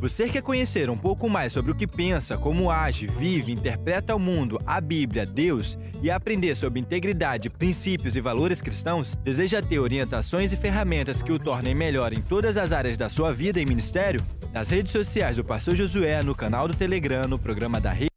Você quer conhecer um pouco mais sobre o que pensa, como age, vive, interpreta o mundo, a Bíblia, Deus e aprender sobre integridade, princípios e valores cristãos? Deseja ter orientações e ferramentas que o tornem melhor em todas as áreas da sua vida e ministério? Nas redes sociais do Pastor Josué, no canal do Telegram, no programa da Rede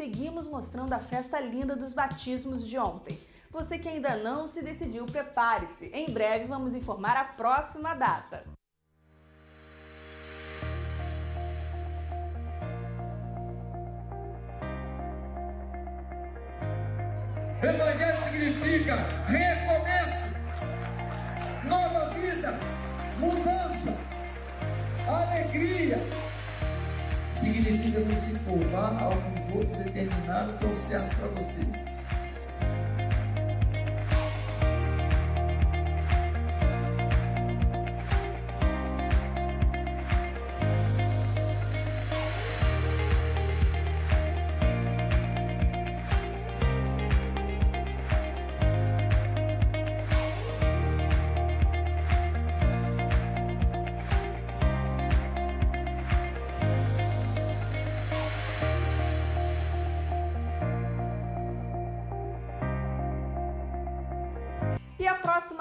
seguimos mostrando a festa linda dos batismos de ontem. Você que ainda não se decidiu, prepare-se. Em breve vamos informar a próxima data. Evangelho significa Significa você formar alguns outros determinados que é o certo para você.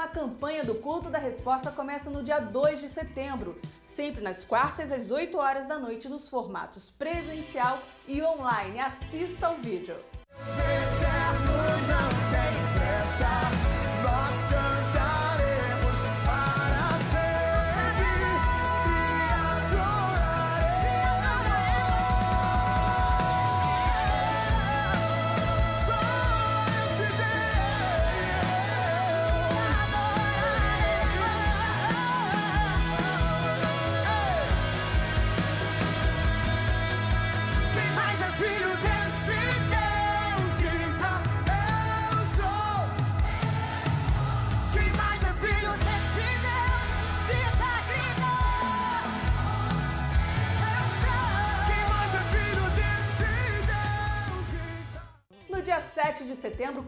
Campanha do Culto da Resposta começa no dia 2 de setembro, sempre nas quartas às 8 horas da noite nos formatos presencial e online. Assista ao vídeo.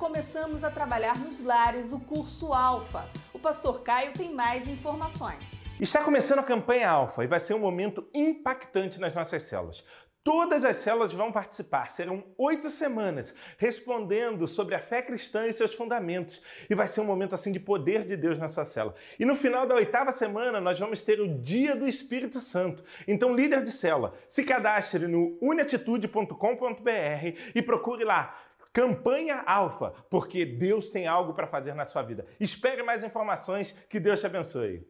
Começamos a trabalhar nos lares o curso Alfa. O pastor Caio tem mais informações. Está começando a campanha Alfa e vai ser um momento impactante nas nossas células. Todas as células vão participar, serão oito semanas, respondendo sobre a fé cristã e seus fundamentos. E vai ser um momento assim de poder de Deus na sua célula. E no final da oitava semana, nós vamos ter o Dia do Espírito Santo. Então, líder de célula, se cadastre no uniatitude.com.br e procure lá Campanha Alfa, porque Deus tem algo para fazer na sua vida. Espere mais informações, que Deus te abençoe.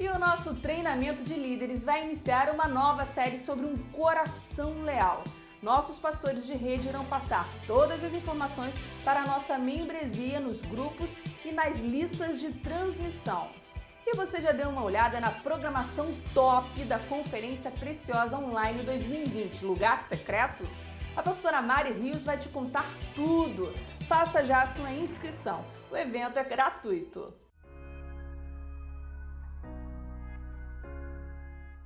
E o nosso treinamento de líderes vai iniciar uma nova série sobre um coração leal. Nossos pastores de rede irão passar todas as informações para a nossa membresia nos grupos e nas listas de transmissão. E você já deu uma olhada na programação top da Conferência Preciosa Online 2020, Lugar Secreto? A pastora Mari Rios vai te contar tudo. Faça já a sua inscrição. O evento é gratuito.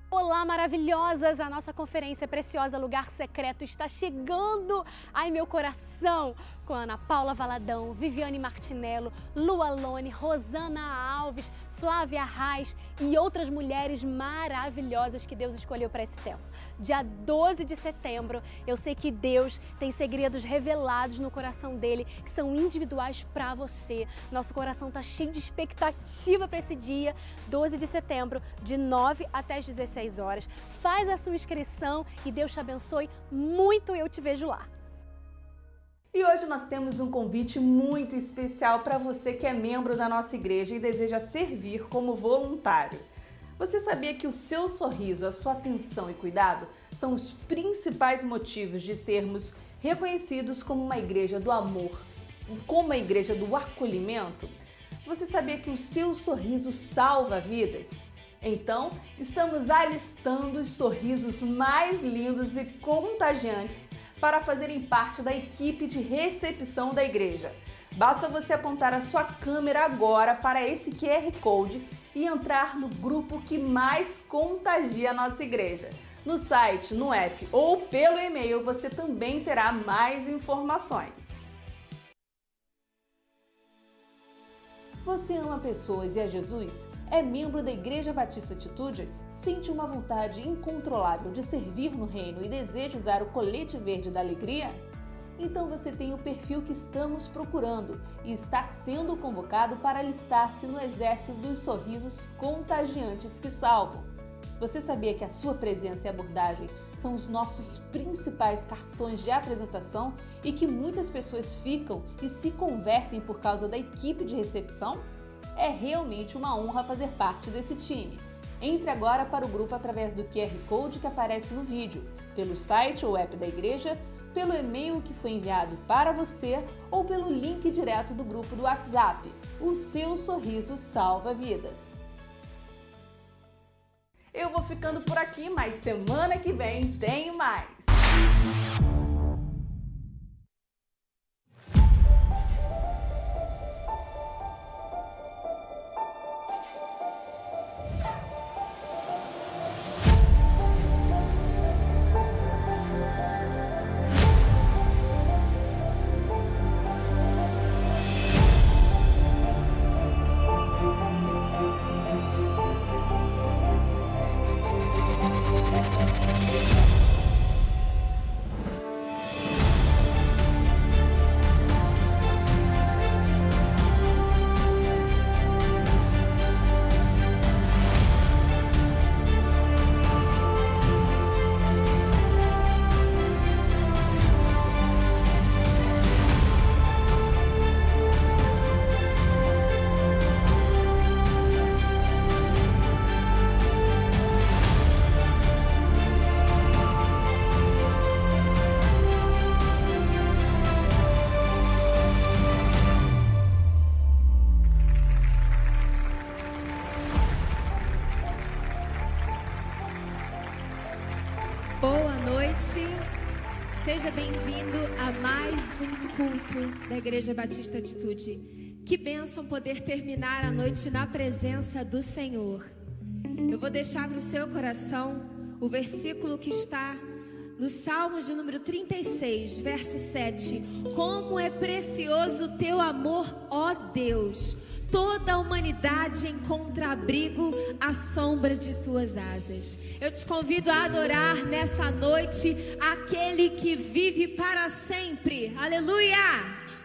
Olá, maravilhosas! A nossa conferência preciosa Lugar Secreto está chegando. Ai, meu coração! Com Ana Paula Valadão, Viviane Martinello, Lua Lone, Rosana Alves, Flávia Reis e outras mulheres maravilhosas que Deus escolheu para esse tempo dia 12 de setembro. Eu sei que Deus tem segredos revelados no coração dele que são individuais para você. Nosso coração tá cheio de expectativa para esse dia, 12 de setembro, de 9 até as 16 horas. Faz a sua inscrição e Deus te abençoe muito. Eu te vejo lá. E hoje nós temos um convite muito especial para você que é membro da nossa igreja e deseja servir como voluntário. Você sabia que o seu sorriso, a sua atenção e cuidado são os principais motivos de sermos reconhecidos como uma igreja do amor, como uma igreja do acolhimento? Você sabia que o seu sorriso salva vidas? Então, estamos alistando os sorrisos mais lindos e contagiantes para fazerem parte da equipe de recepção da igreja. Basta você apontar a sua câmera agora para esse QR Code e entrar no grupo que mais contagia a nossa igreja. No site, no app ou pelo e-mail você também terá mais informações. Você ama pessoas e a Jesus? É membro da Igreja Batista Atitude? Sente uma vontade incontrolável de servir no reino e deseja usar o colete verde da alegria? Então você tem o perfil que estamos procurando e está sendo convocado para alistar-se no exército dos sorrisos contagiantes que salvam. Você sabia que a sua presença e abordagem são os nossos principais cartões de apresentação e que muitas pessoas ficam e se convertem por causa da equipe de recepção? É realmente uma honra fazer parte desse time. Entre agora para o grupo através do QR Code que aparece no vídeo, pelo site ou app da igreja, pelo e-mail que foi enviado para você ou pelo link direto do grupo do WhatsApp. O seu sorriso salva vidas. Eu vou ficando por aqui, mas semana que vem tem mais. Da Igreja Batista Atitude. Que bênção poder terminar a noite na presença do Senhor. Eu vou deixar para o seu coração o versículo que está no Salmos de número 36, verso 7. Como é precioso o teu amor, ó Deus! Toda a humanidade encontra abrigo à sombra de tuas asas. Eu te convido a adorar nessa noite aquele que vive para sempre. Aleluia!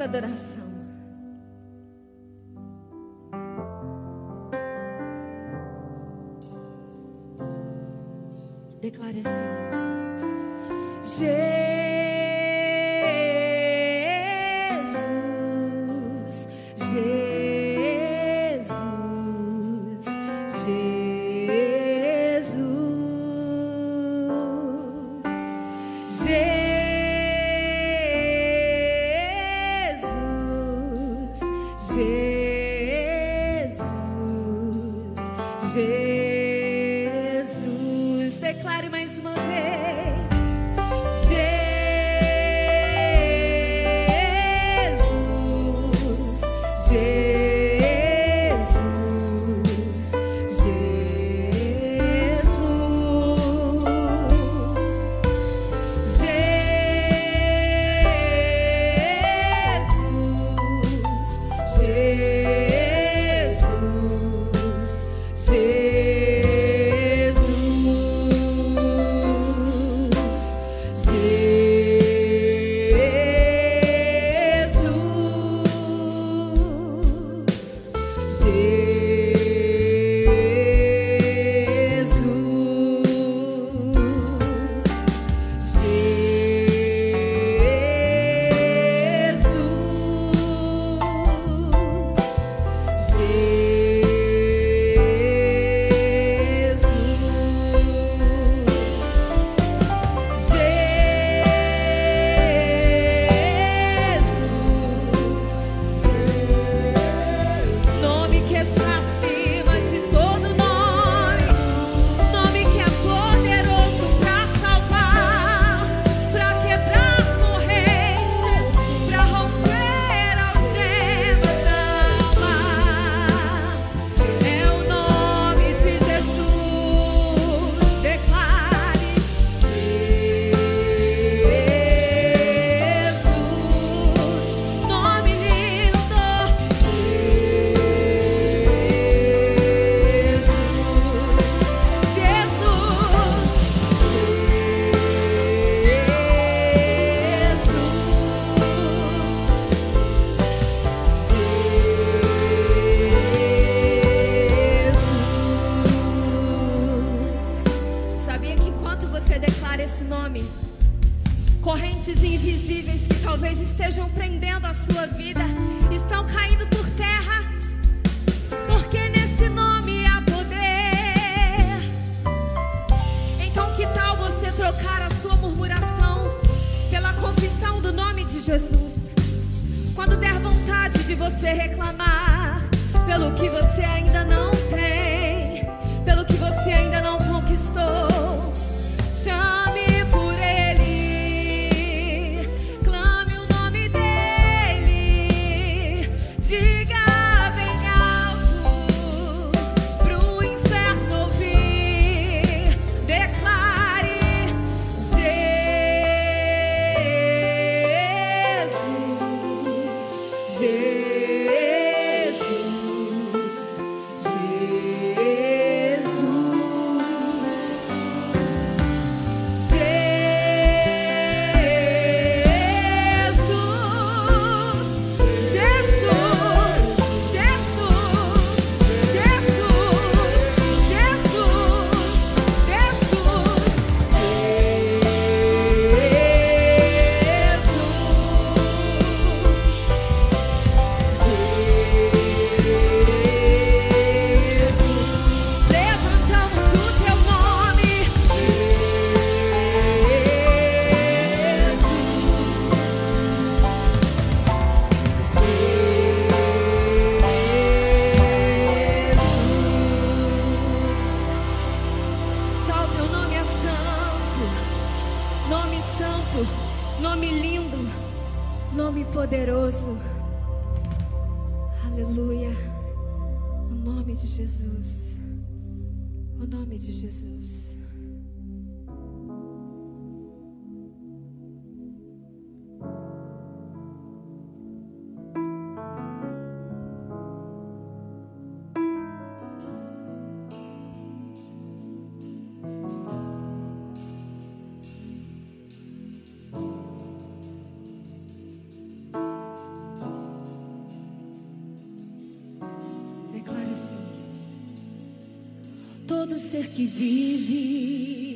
toda adoração. Declare assim. talvez estejam prendendo a sua vida, estão caindo por terra, porque nesse nome há poder. Então, que tal você trocar a sua murmuração pela confissão do nome de Jesus? Quando der vontade de você reclamar pelo que você ainda ser que vive,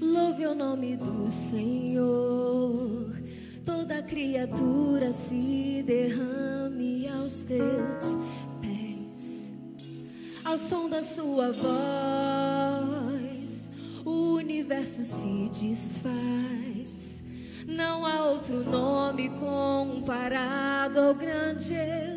louve o nome do Senhor. Toda criatura se derrame aos teus pés, ao som da sua voz, o universo se desfaz. Não há outro nome comparado ao grande eu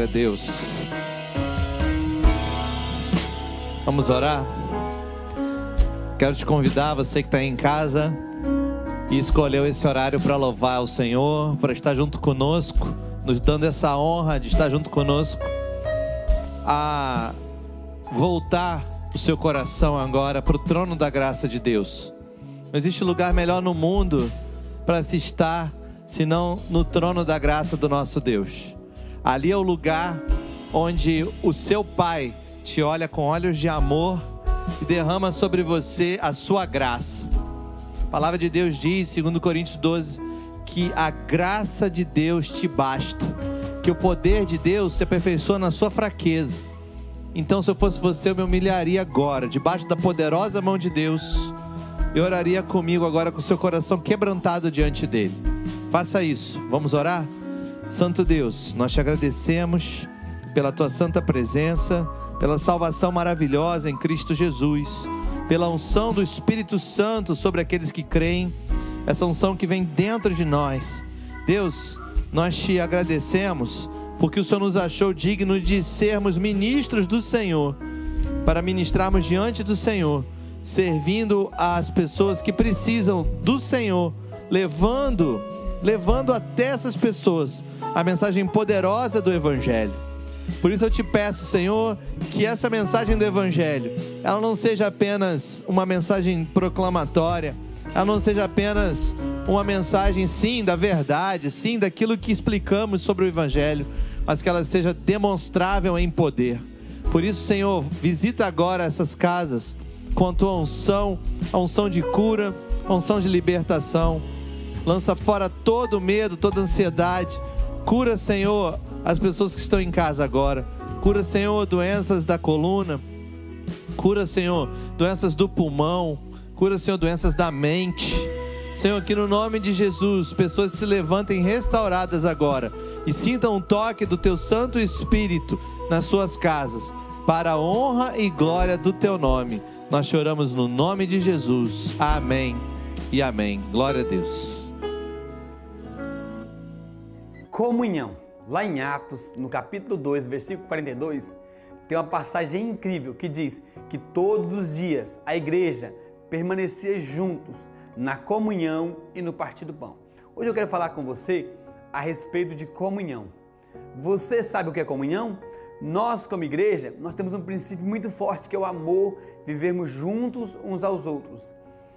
Glória a Deus. Vamos orar? Quero te convidar, você que está em casa e escolheu esse horário para louvar o Senhor, para estar junto conosco, nos dando essa honra de estar junto conosco, a voltar o seu coração agora para o trono da graça de Deus. Não existe lugar melhor no mundo para se estar senão no trono da graça do nosso Deus. Ali é o lugar onde o seu Pai te olha com olhos de amor e derrama sobre você a sua graça. A palavra de Deus diz, segundo Coríntios 12, que a graça de Deus te basta, que o poder de Deus se aperfeiçoa na sua fraqueza. Então, se eu fosse você, eu me humilharia agora, debaixo da poderosa mão de Deus, e oraria comigo agora com seu coração quebrantado diante dele. Faça isso. Vamos orar? Santo Deus, nós te agradecemos pela tua santa presença, pela salvação maravilhosa em Cristo Jesus, pela unção do Espírito Santo sobre aqueles que creem, essa unção que vem dentro de nós. Deus, nós te agradecemos porque o Senhor nos achou digno de sermos ministros do Senhor, para ministrarmos diante do Senhor, servindo as pessoas que precisam do Senhor, levando levando até essas pessoas a mensagem poderosa do Evangelho. Por isso eu te peço, Senhor, que essa mensagem do Evangelho, ela não seja apenas uma mensagem proclamatória, ela não seja apenas uma mensagem, sim, da verdade, sim, daquilo que explicamos sobre o Evangelho, mas que ela seja demonstrável em poder. Por isso, Senhor, visita agora essas casas com a tua unção, a unção de cura, a unção de libertação lança fora todo medo, toda ansiedade. Cura, Senhor, as pessoas que estão em casa agora. Cura, Senhor, doenças da coluna. Cura, Senhor, doenças do pulmão. Cura, Senhor, doenças da mente. Senhor, que no nome de Jesus, pessoas se levantem restauradas agora e sintam um toque do teu Santo Espírito nas suas casas, para a honra e glória do teu nome. Nós choramos no nome de Jesus. Amém e amém. Glória a Deus. Comunhão. Lá em Atos, no capítulo 2, versículo 42, tem uma passagem incrível que diz que todos os dias a igreja permanecia juntos na comunhão e no partir do pão. Hoje eu quero falar com você a respeito de comunhão. Você sabe o que é comunhão? Nós, como igreja, nós temos um princípio muito forte que é o amor, vivermos juntos uns aos outros.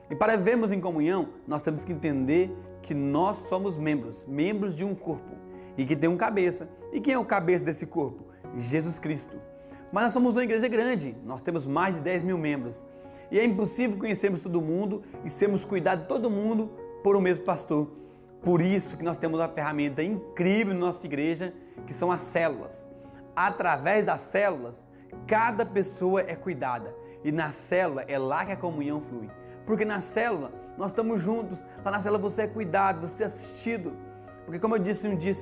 E para vivermos em comunhão, nós temos que entender que nós somos membros, membros de um corpo e que tem um cabeça. E quem é o cabeça desse corpo? Jesus Cristo. Mas nós somos uma igreja grande, nós temos mais de 10 mil membros. E é impossível conhecermos todo mundo e sermos cuidados de todo mundo por um mesmo pastor. Por isso que nós temos uma ferramenta incrível na nossa igreja, que são as células. Através das células, cada pessoa é cuidada. E na célula é lá que a comunhão flui. Porque na célula nós estamos juntos, lá na célula você é cuidado, você é assistido. Porque como eu disse um dia,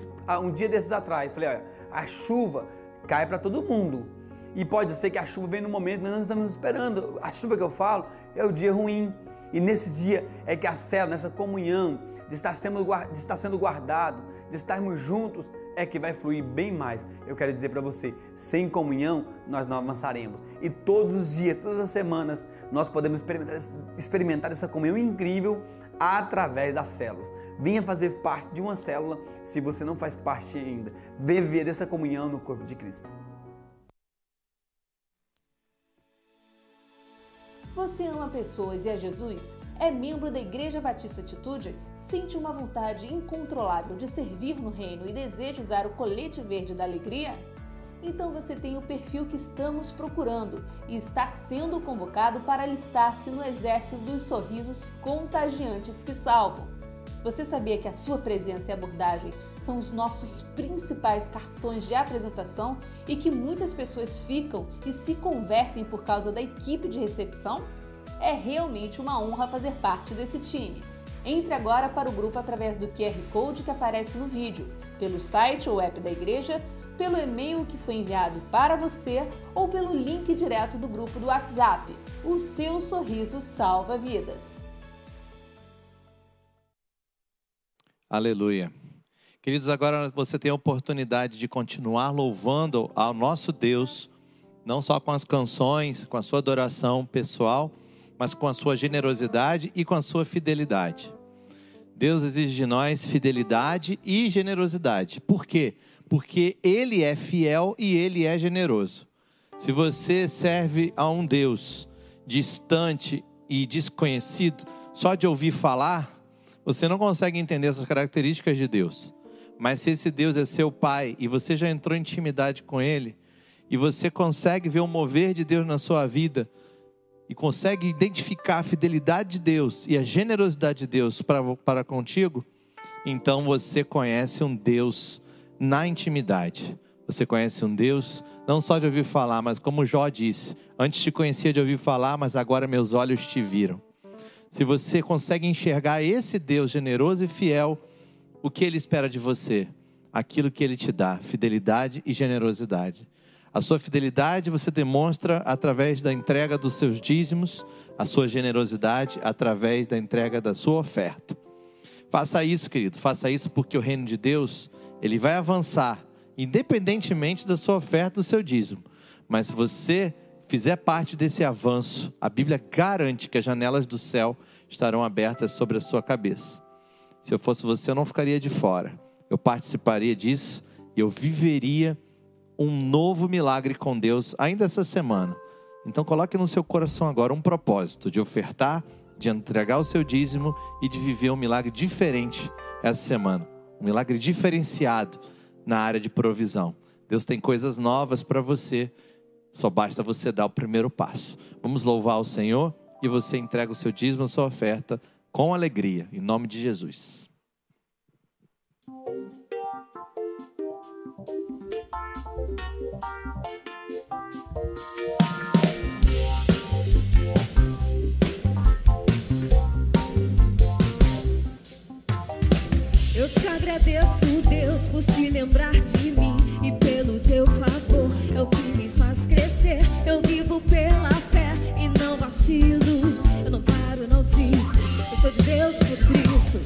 um dia desses atrás, falei, olha, a chuva cai para todo mundo. E pode ser que a chuva venha no momento que nós estamos esperando. A chuva que eu falo é o dia ruim. E nesse dia é que a célula, nessa comunhão, de estar, sendo, de estar sendo guardado, de estarmos juntos, é que vai fluir bem mais. Eu quero dizer para você, sem comunhão nós não avançaremos. E todos os dias, todas as semanas, nós podemos experimentar, experimentar essa comunhão incrível através das células. Venha fazer parte de uma célula se você não faz parte ainda. Viver dessa comunhão no corpo de Cristo. Você ama pessoas e a Jesus? É membro da Igreja Batista Atitude? Sente uma vontade incontrolável de servir no reino e deseja usar o colete verde da alegria? Então você tem o perfil que estamos procurando e está sendo convocado para alistar-se no exército dos sorrisos contagiantes que salvam. Você sabia que a sua presença e abordagem são os nossos principais cartões de apresentação e que muitas pessoas ficam e se convertem por causa da equipe de recepção? É realmente uma honra fazer parte desse time. Entre agora para o grupo através do QR Code que aparece no vídeo, pelo site ou app da igreja pelo e-mail que foi enviado para você ou pelo link direto do grupo do WhatsApp. O seu sorriso salva vidas. Aleluia. Queridos, agora você tem a oportunidade de continuar louvando ao nosso Deus, não só com as canções, com a sua adoração pessoal, mas com a sua generosidade e com a sua fidelidade. Deus exige de nós fidelidade e generosidade. Por quê? Porque Ele é fiel e Ele é generoso. Se você serve a um Deus distante e desconhecido, só de ouvir falar, você não consegue entender essas características de Deus. Mas se esse Deus é seu pai e você já entrou em intimidade com ele, e você consegue ver o mover de Deus na sua vida, e consegue identificar a fidelidade de Deus e a generosidade de Deus para, para contigo, então você conhece um Deus na intimidade. Você conhece um Deus não só de ouvir falar, mas como Jó disse: Antes te conhecia de ouvir falar, mas agora meus olhos te viram. Se você consegue enxergar esse Deus generoso e fiel, o que ele espera de você? Aquilo que ele te dá, fidelidade e generosidade. A sua fidelidade você demonstra através da entrega dos seus dízimos, a sua generosidade através da entrega da sua oferta. Faça isso, querido, faça isso porque o reino de Deus, ele vai avançar, independentemente da sua oferta, do seu dízimo. Mas se você fizer parte desse avanço, a Bíblia garante que as janelas do céu estarão abertas sobre a sua cabeça. Se eu fosse você, eu não ficaria de fora. Eu participaria disso e eu viveria um novo milagre com Deus ainda essa semana. Então coloque no seu coração agora um propósito de ofertar, de entregar o seu dízimo e de viver um milagre diferente essa semana. Um milagre diferenciado na área de provisão. Deus tem coisas novas para você, só basta você dar o primeiro passo. Vamos louvar o Senhor e você entrega o seu dízimo, a sua oferta com alegria, em nome de Jesus. Eu te agradeço, Deus, por se lembrar de mim e pelo teu favor. É o que me faz crescer. Eu vivo pela fé e não vacilo. Eu não paro, não desisto. Eu sou de Deus, sou de Cristo.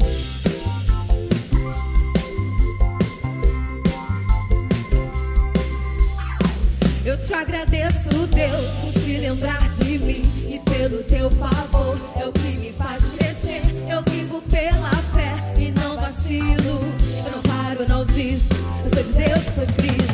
Eu te agradeço, Deus, por se lembrar de mim e pelo teu favor. É o que me faz crescer. Eu vivo pela fé e não vacilo. Eu não paro, não desisto. Eu sou de Deus, sou de Cristo.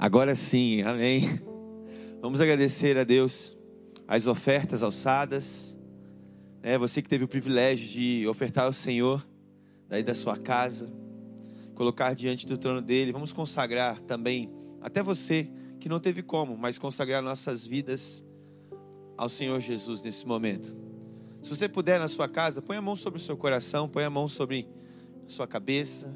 Agora sim, amém. Vamos agradecer a Deus as ofertas alçadas. É, você que teve o privilégio de ofertar ao Senhor, daí da sua casa, colocar diante do trono dele. Vamos consagrar também, até você que não teve como, mas consagrar nossas vidas ao Senhor Jesus nesse momento. Se você puder na sua casa, põe a mão sobre o seu coração, põe a mão sobre a sua cabeça.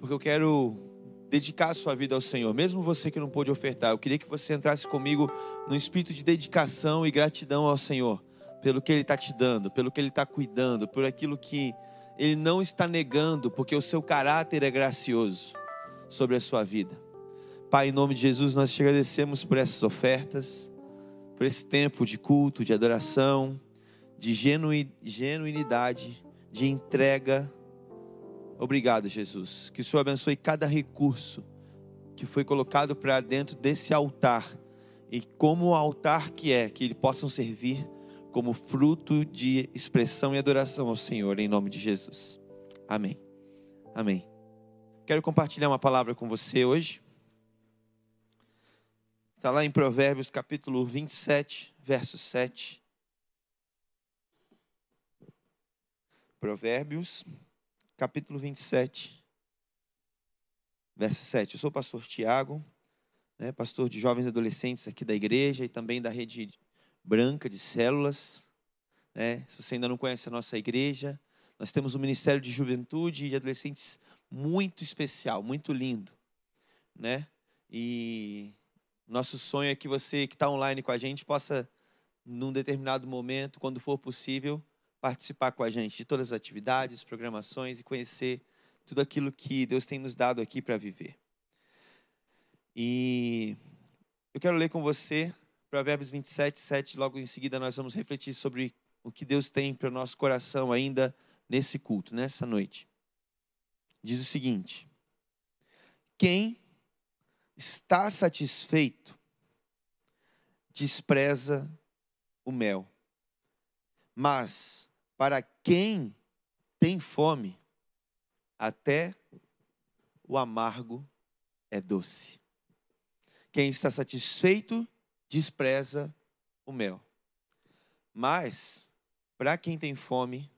porque eu quero dedicar a sua vida ao Senhor, mesmo você que não pôde ofertar. Eu queria que você entrasse comigo no espírito de dedicação e gratidão ao Senhor, pelo que Ele está te dando, pelo que Ele está cuidando, por aquilo que Ele não está negando, porque o seu caráter é gracioso sobre a sua vida. Pai, em nome de Jesus, nós te agradecemos por essas ofertas, por esse tempo de culto, de adoração, de genuinidade, de entrega Obrigado, Jesus. Que o Senhor abençoe cada recurso que foi colocado para dentro desse altar e como o altar que é, que ele possam servir como fruto de expressão e adoração ao Senhor, em nome de Jesus. Amém. Amém. Quero compartilhar uma palavra com você hoje. Está lá em Provérbios capítulo 27, verso 7. Provérbios capítulo 27, verso 7. Eu sou o pastor Tiago, né, pastor de jovens e adolescentes aqui da igreja e também da rede branca de células. Né? Se você ainda não conhece a nossa igreja, nós temos um ministério de juventude e de adolescentes muito especial, muito lindo. Né? E nosso sonho é que você que está online com a gente possa, num determinado momento, quando for possível, participar com a gente de todas as atividades, programações e conhecer tudo aquilo que Deus tem nos dado aqui para viver. E eu quero ler com você Provérbios 27, 7. Logo em seguida, nós vamos refletir sobre o que Deus tem para o nosso coração ainda nesse culto, nessa noite. Diz o seguinte: Quem está satisfeito despreza o mel, mas para quem tem fome, até o amargo é doce. Quem está satisfeito despreza o mel. Mas, para quem tem fome,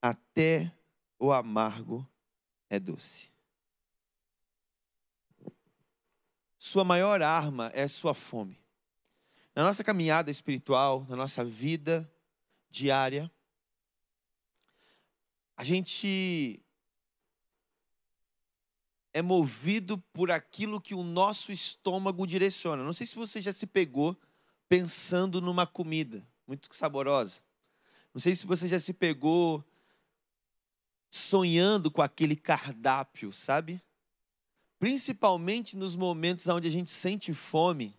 até o amargo é doce. Sua maior arma é sua fome. Na nossa caminhada espiritual, na nossa vida diária, a gente é movido por aquilo que o nosso estômago direciona. Não sei se você já se pegou pensando numa comida muito saborosa. Não sei se você já se pegou sonhando com aquele cardápio, sabe? Principalmente nos momentos onde a gente sente fome,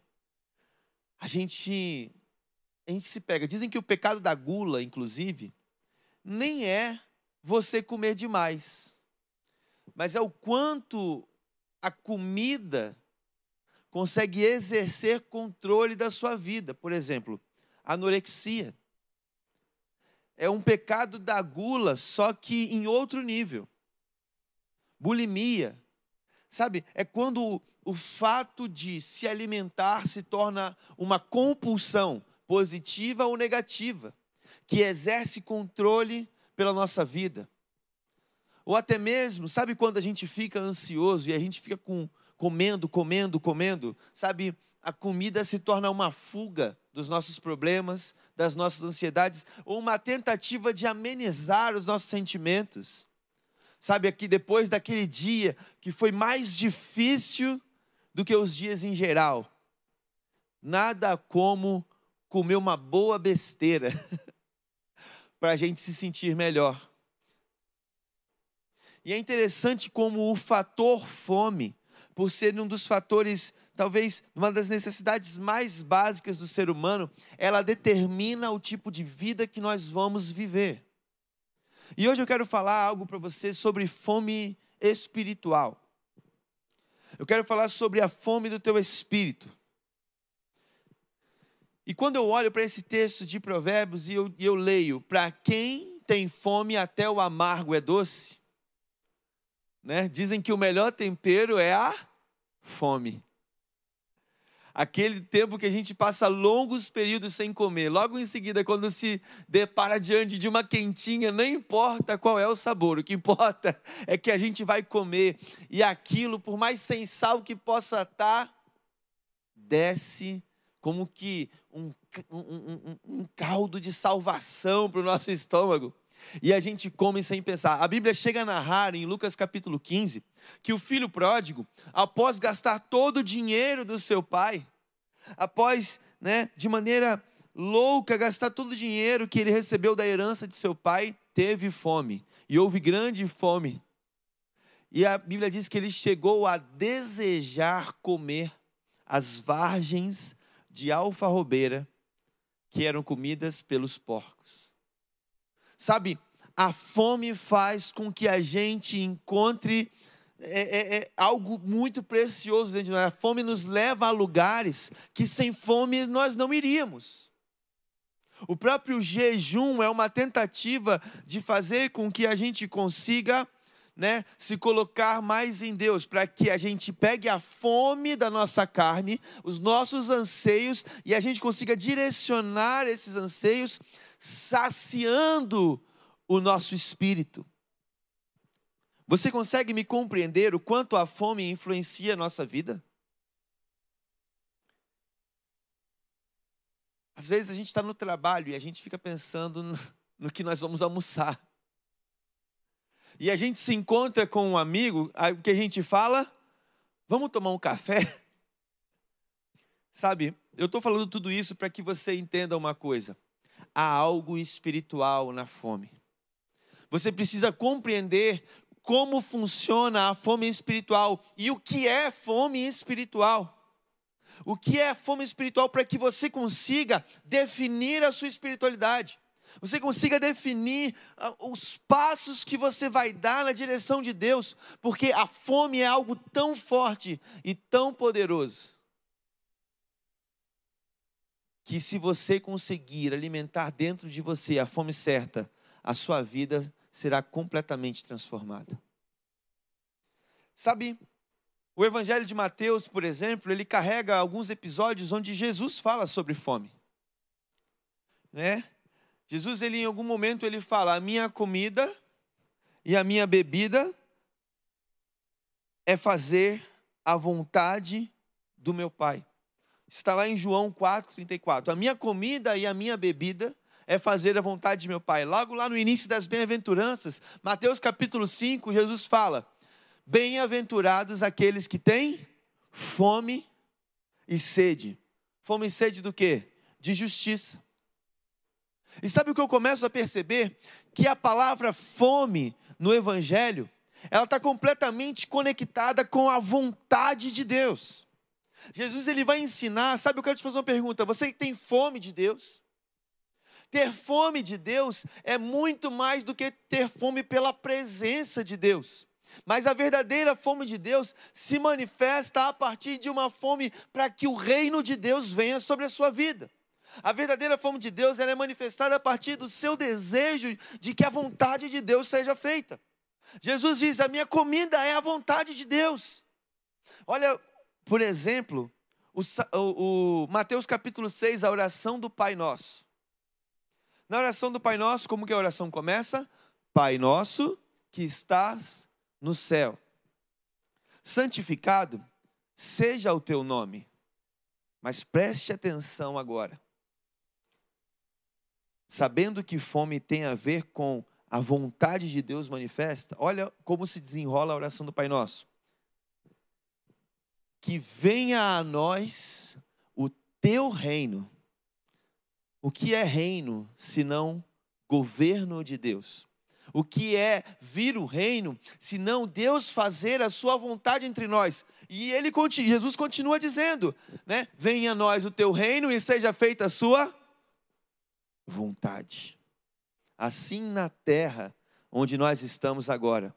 a gente a gente se pega. Dizem que o pecado da gula, inclusive, nem é você comer demais, mas é o quanto a comida consegue exercer controle da sua vida. Por exemplo, anorexia. É um pecado da gula, só que em outro nível. Bulimia. Sabe, é quando o fato de se alimentar se torna uma compulsão, positiva ou negativa, que exerce controle pela nossa vida. Ou até mesmo, sabe quando a gente fica ansioso e a gente fica com, comendo, comendo, comendo? Sabe, a comida se torna uma fuga dos nossos problemas, das nossas ansiedades, ou uma tentativa de amenizar os nossos sentimentos. Sabe, aqui depois daquele dia que foi mais difícil do que os dias em geral, nada como comer uma boa besteira. para a gente se sentir melhor. E é interessante como o fator fome, por ser um dos fatores, talvez uma das necessidades mais básicas do ser humano, ela determina o tipo de vida que nós vamos viver. E hoje eu quero falar algo para você sobre fome espiritual. Eu quero falar sobre a fome do teu espírito. E quando eu olho para esse texto de Provérbios e eu, eu leio, para quem tem fome até o amargo é doce, né? dizem que o melhor tempero é a fome. Aquele tempo que a gente passa longos períodos sem comer, logo em seguida, quando se depara diante de uma quentinha, não importa qual é o sabor, o que importa é que a gente vai comer e aquilo, por mais sem sal que possa estar, tá, desce como que um, um, um, um caldo de salvação para o nosso estômago. e a gente come sem pensar. A Bíblia chega a narrar em Lucas capítulo 15 que o filho pródigo, após gastar todo o dinheiro do seu pai, após, né, de maneira louca, gastar todo o dinheiro que ele recebeu da herança de seu pai, teve fome. E houve grande fome. E a Bíblia diz que ele chegou a desejar comer as vargens de alfarrobeira que eram comidas pelos porcos. Sabe, a fome faz com que a gente encontre é, é, é algo muito precioso dentro de nós. A fome nos leva a lugares que sem fome nós não iríamos. O próprio jejum é uma tentativa de fazer com que a gente consiga né, se colocar mais em Deus, para que a gente pegue a fome da nossa carne, os nossos anseios, e a gente consiga direcionar esses anseios saciando o nosso espírito. Você consegue me compreender o quanto a fome influencia a nossa vida? Às vezes a gente está no trabalho e a gente fica pensando no que nós vamos almoçar. E a gente se encontra com um amigo, o que a gente fala? Vamos tomar um café? Sabe, eu estou falando tudo isso para que você entenda uma coisa há algo espiritual na fome. Você precisa compreender como funciona a fome espiritual e o que é fome espiritual. O que é fome espiritual para que você consiga definir a sua espiritualidade. Você consiga definir ah, os passos que você vai dar na direção de Deus, porque a fome é algo tão forte e tão poderoso que se você conseguir alimentar dentro de você a fome certa, a sua vida será completamente transformada. Sabe, o Evangelho de Mateus, por exemplo, ele carrega alguns episódios onde Jesus fala sobre fome. Né? Jesus, ele em algum momento ele fala: "A minha comida e a minha bebida é fazer a vontade do meu Pai." Está lá em João 4:34. A minha comida e a minha bebida é fazer a vontade de meu Pai. Logo lá no início das bem-aventuranças, Mateus capítulo 5, Jesus fala: Bem-aventurados aqueles que têm fome e sede. Fome e sede do quê? De justiça. E sabe o que eu começo a perceber? Que a palavra fome no Evangelho, ela está completamente conectada com a vontade de Deus. Jesus ele vai ensinar, sabe, eu quero te fazer uma pergunta, você tem fome de Deus? Ter fome de Deus é muito mais do que ter fome pela presença de Deus. Mas a verdadeira fome de Deus se manifesta a partir de uma fome para que o reino de Deus venha sobre a sua vida. A verdadeira fome de Deus é manifestada a partir do seu desejo de que a vontade de Deus seja feita. Jesus diz: A minha comida é a vontade de Deus. Olha, por exemplo, o, o, o, Mateus capítulo 6, a oração do Pai Nosso. Na oração do Pai Nosso, como que a oração começa? Pai Nosso que estás no céu. Santificado seja o teu nome. Mas preste atenção agora. Sabendo que fome tem a ver com a vontade de Deus manifesta, olha como se desenrola a oração do Pai Nosso que venha a nós o teu reino. O que é reino senão governo de Deus? O que é vir o reino senão Deus fazer a sua vontade entre nós? E ele Jesus continua dizendo, né? Venha a nós o teu reino e seja feita a sua vontade. Assim na terra onde nós estamos agora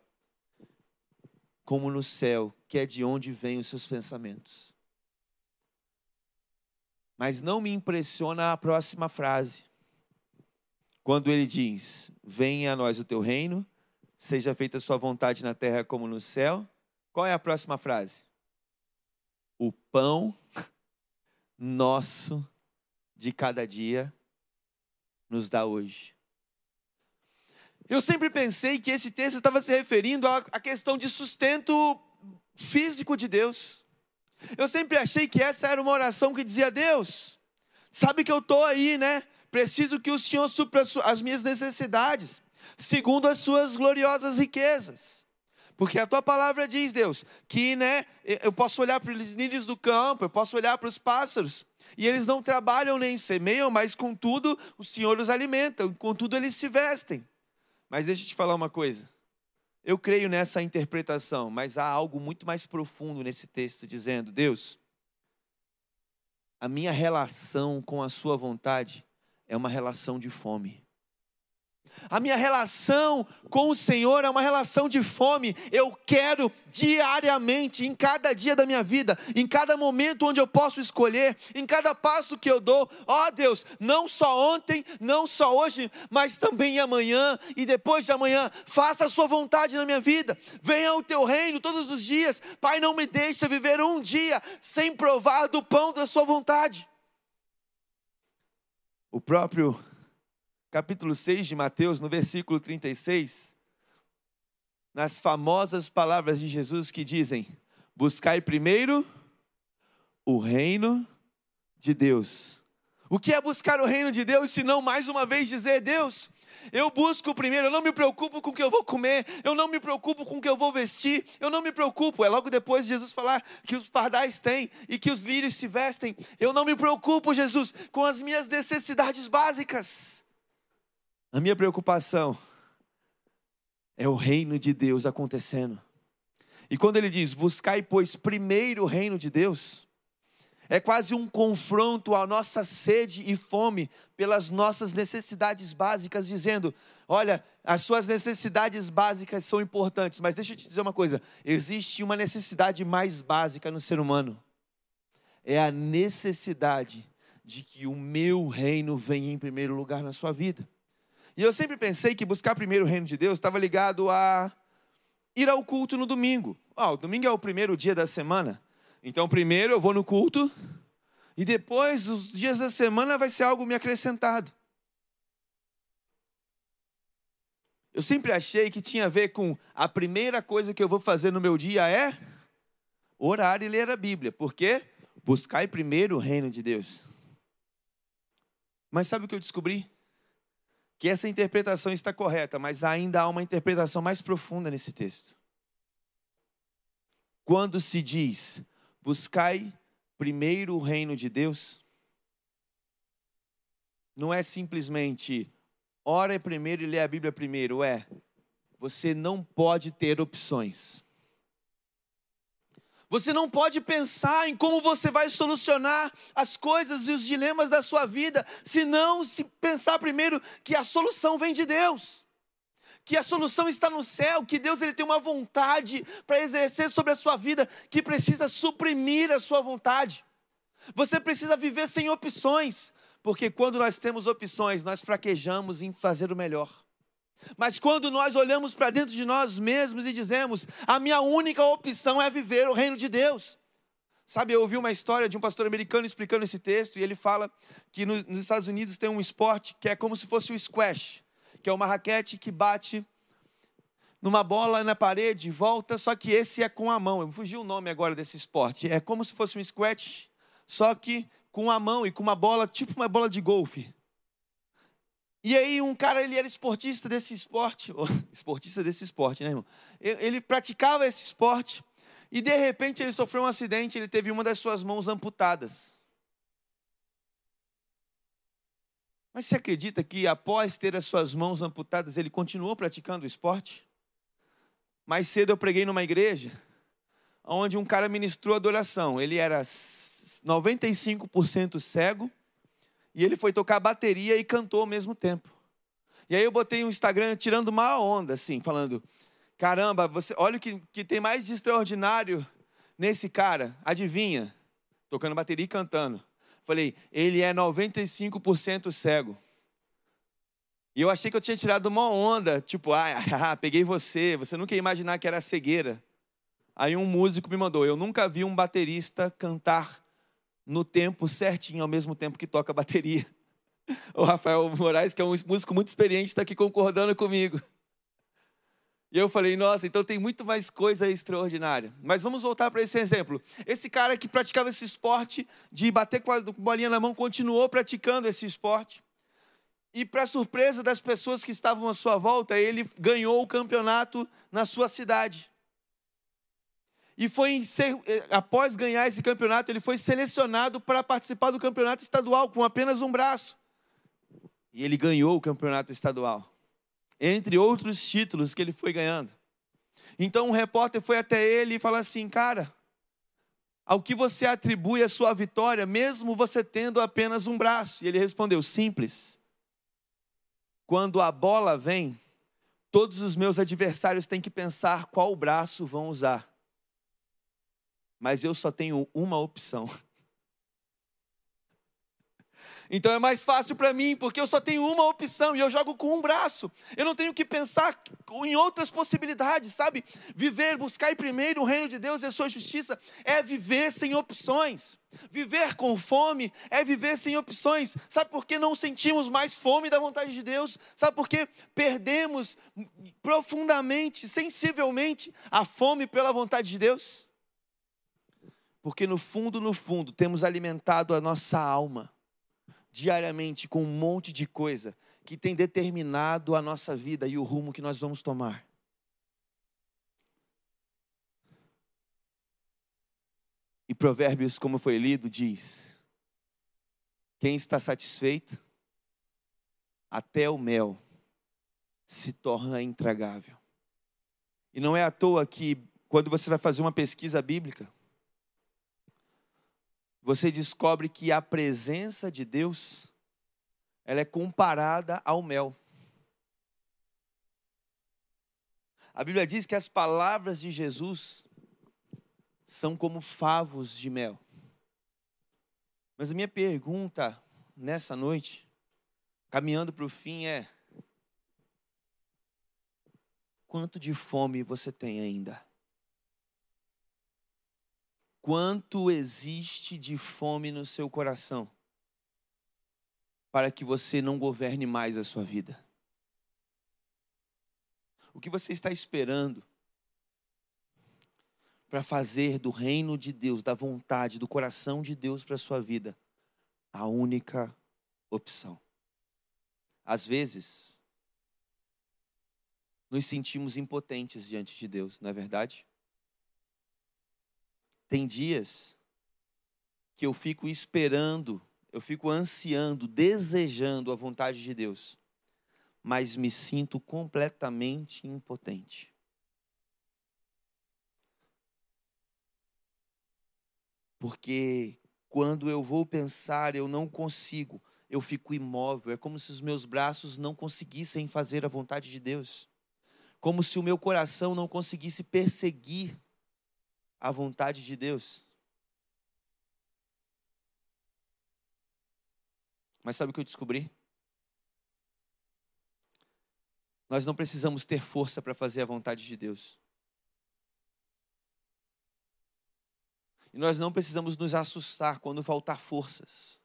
como no céu, que é de onde vêm os seus pensamentos. Mas não me impressiona a próxima frase. Quando ele diz: Venha a nós o teu reino, seja feita a sua vontade na terra como no céu. Qual é a próxima frase? O pão nosso de cada dia nos dá hoje. Eu sempre pensei que esse texto estava se referindo à questão de sustento físico de Deus. Eu sempre achei que essa era uma oração que dizia: Deus, sabe que eu estou aí, né? Preciso que o Senhor supra as minhas necessidades. segundo as suas gloriosas riquezas. Porque a tua palavra diz, Deus, que né, eu posso olhar para os lírios do campo, eu posso olhar para os pássaros, e eles não trabalham nem semeiam, mas contudo o Senhor os alimenta, contudo eles se vestem. Mas deixa eu te falar uma coisa. Eu creio nessa interpretação, mas há algo muito mais profundo nesse texto dizendo: Deus, a minha relação com a Sua vontade é uma relação de fome. A minha relação com o Senhor é uma relação de fome. Eu quero diariamente, em cada dia da minha vida, em cada momento onde eu posso escolher, em cada passo que eu dou, ó oh, Deus, não só ontem, não só hoje, mas também amanhã e depois de amanhã, faça a Sua vontade na minha vida. Venha o Teu reino todos os dias. Pai, não me deixe viver um dia sem provar do pão da Sua vontade. O próprio capítulo 6 de Mateus, no versículo 36, nas famosas palavras de Jesus que dizem: Buscai primeiro o reino de Deus. O que é buscar o reino de Deus, se não mais uma vez dizer, Deus, eu busco primeiro, eu não me preocupo com o que eu vou comer, eu não me preocupo com o que eu vou vestir, eu não me preocupo. É logo depois de Jesus falar que os pardais têm e que os lírios se vestem. Eu não me preocupo, Jesus, com as minhas necessidades básicas. A minha preocupação é o reino de Deus acontecendo. E quando ele diz, buscai, pois, primeiro o reino de Deus, é quase um confronto à nossa sede e fome pelas nossas necessidades básicas, dizendo: olha, as suas necessidades básicas são importantes, mas deixa eu te dizer uma coisa: existe uma necessidade mais básica no ser humano, é a necessidade de que o meu reino venha em primeiro lugar na sua vida. E eu sempre pensei que buscar primeiro o reino de Deus estava ligado a ir ao culto no domingo. O domingo é o primeiro dia da semana. Então, primeiro eu vou no culto e depois, os dias da semana, vai ser algo me acrescentado. Eu sempre achei que tinha a ver com a primeira coisa que eu vou fazer no meu dia é orar e ler a Bíblia. Por quê? Buscar primeiro o reino de Deus. Mas sabe o que eu descobri? Que essa interpretação está correta, mas ainda há uma interpretação mais profunda nesse texto. Quando se diz, buscai primeiro o reino de Deus, não é simplesmente ora primeiro e lê a Bíblia primeiro, é você não pode ter opções. Você não pode pensar em como você vai solucionar as coisas e os dilemas da sua vida, se não se pensar primeiro que a solução vem de Deus. Que a solução está no céu, que Deus ele tem uma vontade para exercer sobre a sua vida, que precisa suprimir a sua vontade. Você precisa viver sem opções, porque quando nós temos opções, nós fraquejamos em fazer o melhor. Mas quando nós olhamos para dentro de nós mesmos e dizemos, a minha única opção é viver o reino de Deus. Sabe, eu ouvi uma história de um pastor americano explicando esse texto, e ele fala que nos Estados Unidos tem um esporte que é como se fosse o squash, que é uma raquete que bate numa bola na parede, volta, só que esse é com a mão. Eu fugi o nome agora desse esporte. É como se fosse um squash, só que com a mão e com uma bola, tipo uma bola de golfe. E aí um cara, ele era esportista desse esporte, esportista desse esporte, né, irmão? Ele praticava esse esporte e de repente ele sofreu um acidente, ele teve uma das suas mãos amputadas. Mas você acredita que após ter as suas mãos amputadas, ele continuou praticando o esporte? Mais cedo eu preguei numa igreja onde um cara ministrou adoração. Ele era 95% cego e ele foi tocar bateria e cantou ao mesmo tempo. E aí eu botei um Instagram tirando uma onda, assim, falando: caramba, você, olha o que, que tem mais de extraordinário nesse cara. Adivinha? Tocando bateria e cantando. Falei, ele é 95% cego. E eu achei que eu tinha tirado uma onda, tipo, ah, peguei você, você nunca ia imaginar que era cegueira. Aí um músico me mandou, eu nunca vi um baterista cantar no tempo certinho, ao mesmo tempo que toca a bateria. O Rafael Moraes, que é um músico muito experiente, está aqui concordando comigo. E eu falei, nossa, então tem muito mais coisa extraordinária. Mas vamos voltar para esse exemplo. Esse cara que praticava esse esporte de bater com a bolinha na mão, continuou praticando esse esporte. E, para surpresa das pessoas que estavam à sua volta, ele ganhou o campeonato na sua cidade. E foi eh, após ganhar esse campeonato, ele foi selecionado para participar do campeonato estadual com apenas um braço. E ele ganhou o campeonato estadual, entre outros títulos que ele foi ganhando. Então um repórter foi até ele e falou assim: Cara, ao que você atribui a sua vitória, mesmo você tendo apenas um braço? E ele respondeu: Simples. Quando a bola vem, todos os meus adversários têm que pensar qual braço vão usar. Mas eu só tenho uma opção. Então é mais fácil para mim, porque eu só tenho uma opção e eu jogo com um braço. Eu não tenho que pensar em outras possibilidades, sabe? Viver, buscar primeiro o reino de Deus e a sua justiça é viver sem opções. Viver com fome é viver sem opções. Sabe por que não sentimos mais fome da vontade de Deus? Sabe por que perdemos profundamente, sensivelmente, a fome pela vontade de Deus? Porque no fundo, no fundo, temos alimentado a nossa alma diariamente com um monte de coisa que tem determinado a nossa vida e o rumo que nós vamos tomar. E Provérbios, como foi lido, diz: Quem está satisfeito, até o mel se torna intragável. E não é à toa que, quando você vai fazer uma pesquisa bíblica, você descobre que a presença de Deus ela é comparada ao mel. A Bíblia diz que as palavras de Jesus são como favos de mel. Mas a minha pergunta nessa noite, caminhando para o fim, é: quanto de fome você tem ainda? Quanto existe de fome no seu coração para que você não governe mais a sua vida? O que você está esperando para fazer do reino de Deus, da vontade, do coração de Deus para a sua vida, a única opção? Às vezes, nos sentimos impotentes diante de Deus, não é verdade? Tem dias que eu fico esperando, eu fico ansiando, desejando a vontade de Deus, mas me sinto completamente impotente. Porque quando eu vou pensar, eu não consigo, eu fico imóvel, é como se os meus braços não conseguissem fazer a vontade de Deus, como se o meu coração não conseguisse perseguir a vontade de Deus. Mas sabe o que eu descobri? Nós não precisamos ter força para fazer a vontade de Deus. E nós não precisamos nos assustar quando faltar forças.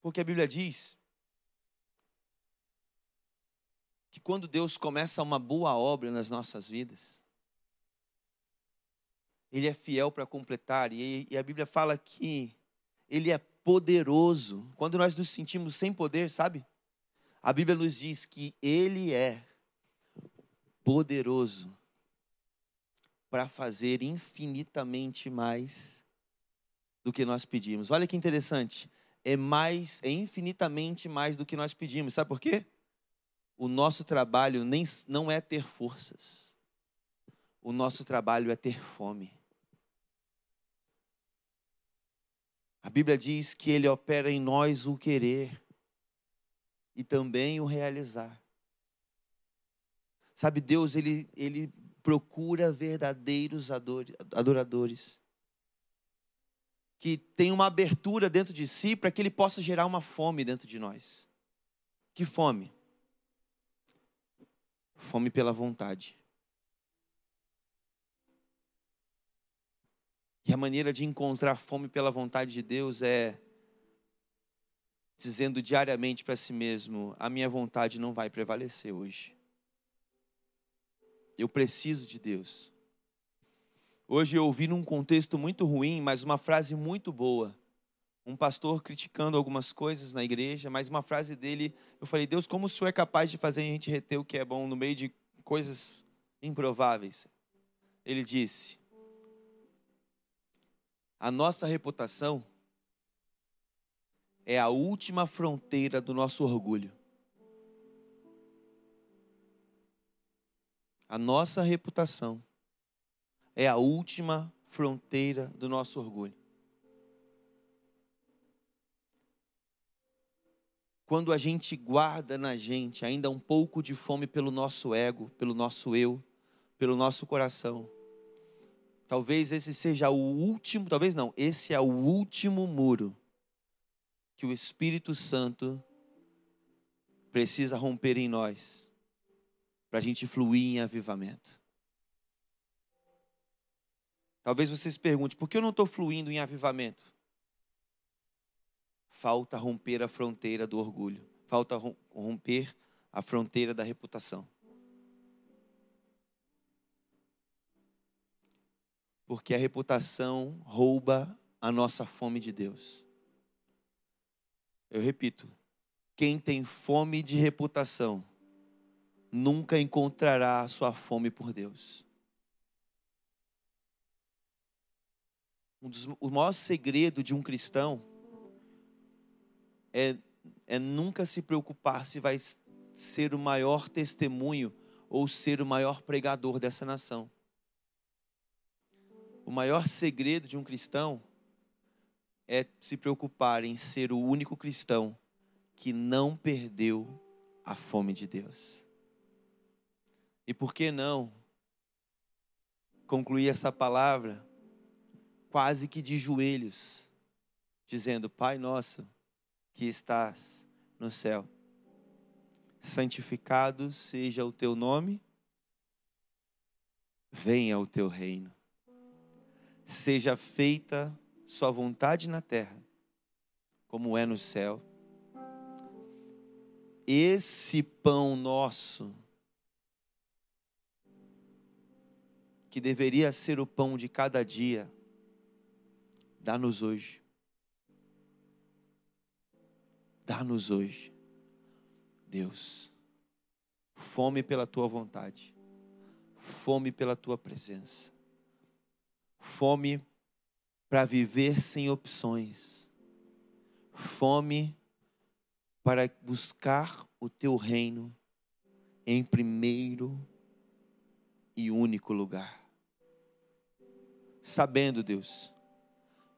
Porque a Bíblia diz que quando Deus começa uma boa obra nas nossas vidas, ele é fiel para completar. E, e a Bíblia fala que ele é poderoso. Quando nós nos sentimos sem poder, sabe? A Bíblia nos diz que ele é poderoso para fazer infinitamente mais do que nós pedimos. Olha que interessante. É mais, é infinitamente mais do que nós pedimos. Sabe por quê? O nosso trabalho nem, não é ter forças. O nosso trabalho é ter fome. A Bíblia diz que Ele opera em nós o querer e também o realizar. Sabe, Deus, Ele, ele procura verdadeiros adoradores que tem uma abertura dentro de si para que Ele possa gerar uma fome dentro de nós. Que fome? Fome pela vontade. E a maneira de encontrar fome pela vontade de Deus é dizendo diariamente para si mesmo: a minha vontade não vai prevalecer hoje. Eu preciso de Deus. Hoje eu ouvi num contexto muito ruim, mas uma frase muito boa. um pastor criticando algumas coisas na igreja, mas uma frase dele, eu falei: Deus, como o Senhor é capaz de fazer a gente reter o que é bom no meio de coisas improváveis? Ele disse: A nossa reputação é a última fronteira do nosso orgulho. A nossa reputação é a última fronteira do nosso orgulho. Quando a gente guarda na gente ainda um pouco de fome pelo nosso ego, pelo nosso eu, pelo nosso coração, talvez esse seja o último, talvez não, esse é o último muro que o Espírito Santo precisa romper em nós para a gente fluir em avivamento. Talvez você se pergunte, por que eu não estou fluindo em avivamento? Falta romper a fronteira do orgulho, falta romper a fronteira da reputação. Porque a reputação rouba a nossa fome de Deus. Eu repito, quem tem fome de reputação nunca encontrará a sua fome por Deus. Um dos, o maior segredo de um cristão é, é nunca se preocupar se vai ser o maior testemunho ou ser o maior pregador dessa nação. O maior segredo de um cristão é se preocupar em ser o único cristão que não perdeu a fome de Deus. E por que não concluir essa palavra quase que de joelhos, dizendo: Pai nosso que estás no céu, santificado seja o teu nome, venha o teu reino, seja feita Sua vontade na terra, como é no céu. Esse pão nosso, que deveria ser o pão de cada dia, dá-nos hoje. Dá-nos hoje, Deus, fome pela tua vontade, fome pela tua presença, fome para viver sem opções, fome para buscar o teu reino em primeiro e único lugar. Sabendo, Deus,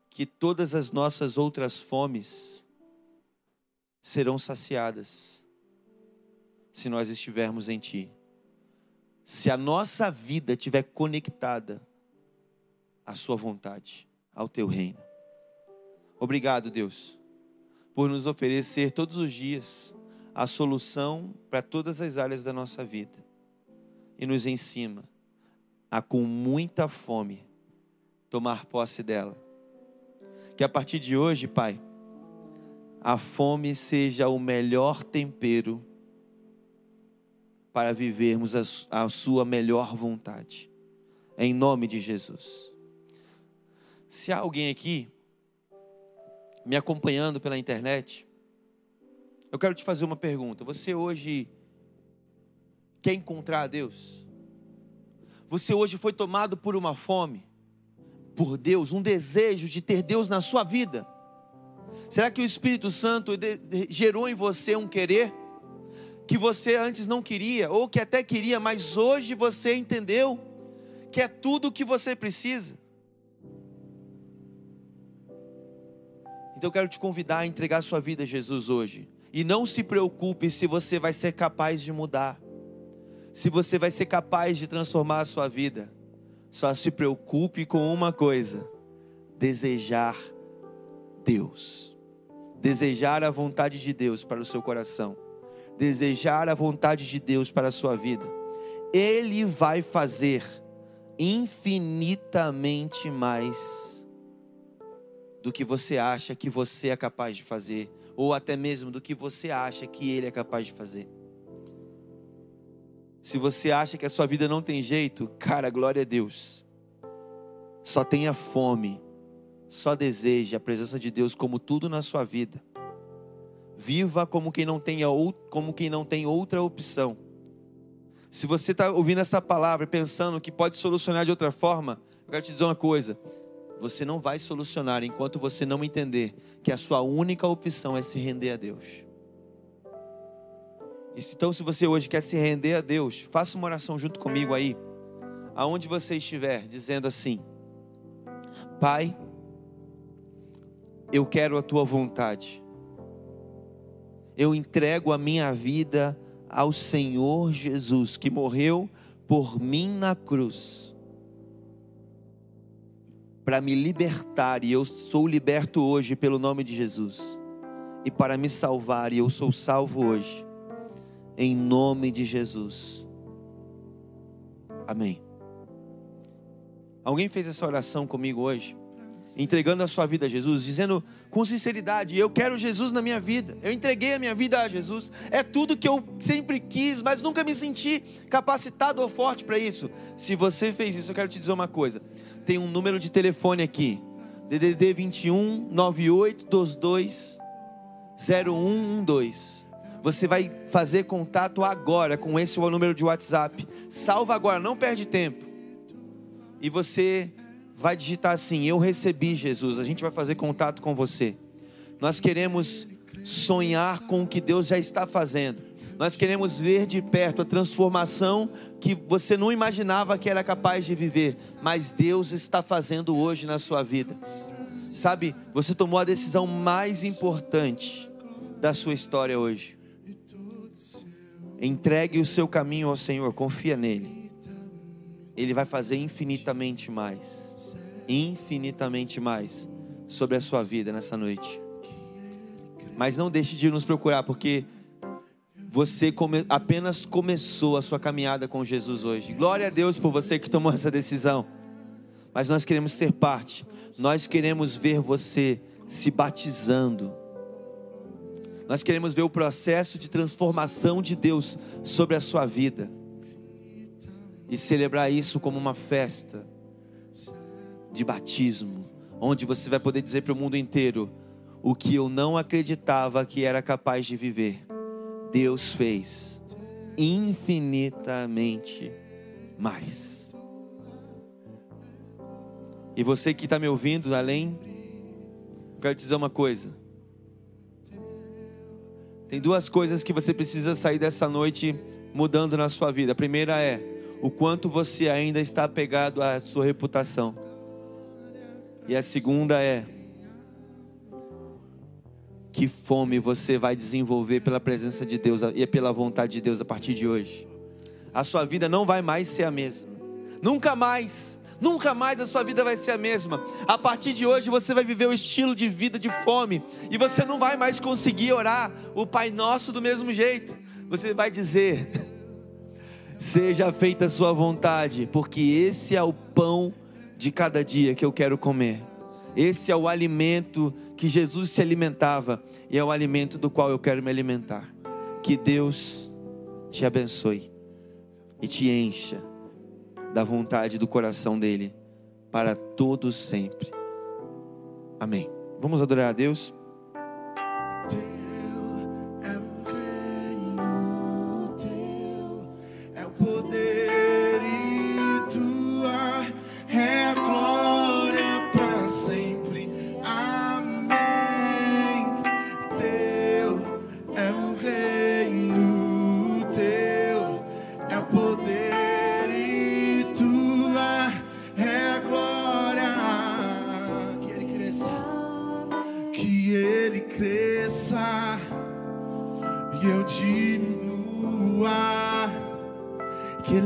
que todas as nossas outras fomes serão saciadas se nós estivermos em Ti. Se a nossa vida estiver conectada à Sua vontade, ao Teu reino. Obrigado, Deus, por nos oferecer todos os dias a solução para todas as áreas da nossa vida e nos ensina a, com muita fome, tomar posse dela. Que a partir de hoje, Pai, a fome seja o melhor tempero para vivermos a, a Sua melhor vontade. Em nome de Jesus. Se há alguém aqui me acompanhando pela internet, eu quero te fazer uma pergunta. Você hoje quer encontrar a Deus? Você hoje foi tomado por uma fome, por Deus, um desejo de ter Deus na sua vida? Será que o Espírito Santo gerou em você um querer que você antes não queria, ou que até queria, mas hoje você entendeu que é tudo o que você precisa? Então eu quero te convidar a entregar sua vida a Jesus hoje. E não se preocupe se você vai ser capaz de mudar se você vai ser capaz de transformar a sua vida. Só se preocupe com uma coisa: desejar Deus. Desejar a vontade de Deus para o seu coração. Desejar a vontade de Deus para a sua vida. Ele vai fazer infinitamente mais do que você acha que você é capaz de fazer, ou até mesmo do que você acha que ele é capaz de fazer. Se você acha que a sua vida não tem jeito, cara, glória a Deus. Só tenha fome só deseje a presença de Deus como tudo na sua vida. Viva como quem não tem, como quem não tem outra opção. Se você está ouvindo essa palavra pensando que pode solucionar de outra forma, eu quero te dizer uma coisa: você não vai solucionar enquanto você não entender que a sua única opção é se render a Deus. Então, se você hoje quer se render a Deus, faça uma oração junto comigo aí, aonde você estiver, dizendo assim: Pai, eu quero a tua vontade. Eu entrego a minha vida ao Senhor Jesus, que morreu por mim na cruz, para me libertar, e eu sou liberto hoje pelo nome de Jesus, e para me salvar, e eu sou salvo hoje, em nome de Jesus. Amém. Alguém fez essa oração comigo hoje? entregando a sua vida a Jesus, dizendo com sinceridade: Eu quero Jesus na minha vida, eu entreguei a minha vida a Jesus, é tudo que eu sempre quis, mas nunca me senti capacitado ou forte para isso. Se você fez isso, eu quero te dizer uma coisa: tem um número de telefone aqui, DDD 21 98 22 0112. Você vai fazer contato agora com esse número de WhatsApp. Salva agora, não perde tempo. E você vai digitar assim: Eu recebi Jesus. A gente vai fazer contato com você. Nós queremos sonhar com o que Deus já está fazendo. Nós queremos ver de perto a transformação que você não imaginava que era capaz de viver, mas Deus está fazendo hoje na sua vida. Sabe, você tomou a decisão mais importante da sua história hoje. Entregue o seu caminho ao Senhor, confia nele. Ele vai fazer infinitamente mais infinitamente mais sobre a sua vida nessa noite. Mas não deixe de nos procurar, porque você come, apenas começou a sua caminhada com Jesus hoje. Glória a Deus por você que tomou essa decisão. Mas nós queremos ser parte, nós queremos ver você se batizando. Nós queremos ver o processo de transformação de Deus sobre a sua vida e celebrar isso como uma festa de batismo, onde você vai poder dizer para o mundo inteiro o que eu não acreditava que era capaz de viver. Deus fez infinitamente mais. E você que está me ouvindo, além, quero te dizer uma coisa. Tem duas coisas que você precisa sair dessa noite mudando na sua vida. A primeira é o quanto você ainda está apegado à sua reputação. E a segunda é: que fome você vai desenvolver pela presença de Deus e pela vontade de Deus a partir de hoje. A sua vida não vai mais ser a mesma. Nunca mais. Nunca mais a sua vida vai ser a mesma. A partir de hoje você vai viver o estilo de vida de fome e você não vai mais conseguir orar o Pai Nosso do mesmo jeito. Você vai dizer: Seja feita a sua vontade, porque esse é o pão de cada dia que eu quero comer. Esse é o alimento que Jesus se alimentava e é o alimento do qual eu quero me alimentar. Que Deus te abençoe e te encha da vontade do coração dele para todos sempre. Amém. Vamos adorar a Deus.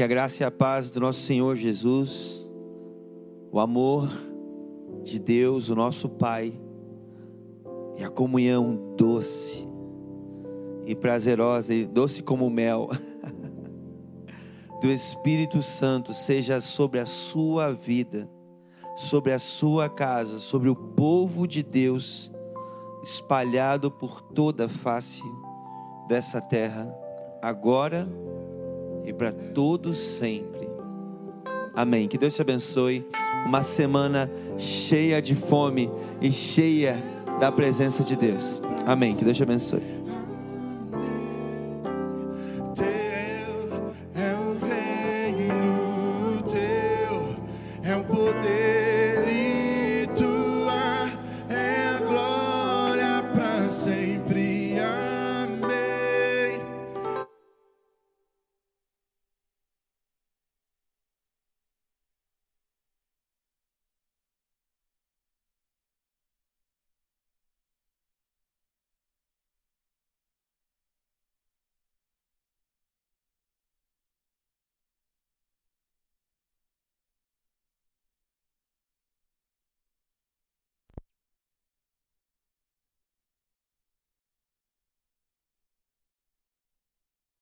Que a graça e a paz do nosso Senhor Jesus, o amor de Deus, o nosso Pai, e a comunhão doce e prazerosa, e doce como mel, do Espírito Santo seja sobre a sua vida, sobre a sua casa, sobre o povo de Deus, espalhado por toda a face dessa terra, agora e para todos sempre. Amém. Que Deus te abençoe. Uma semana cheia de fome e cheia da presença de Deus. Amém. Que Deus te abençoe.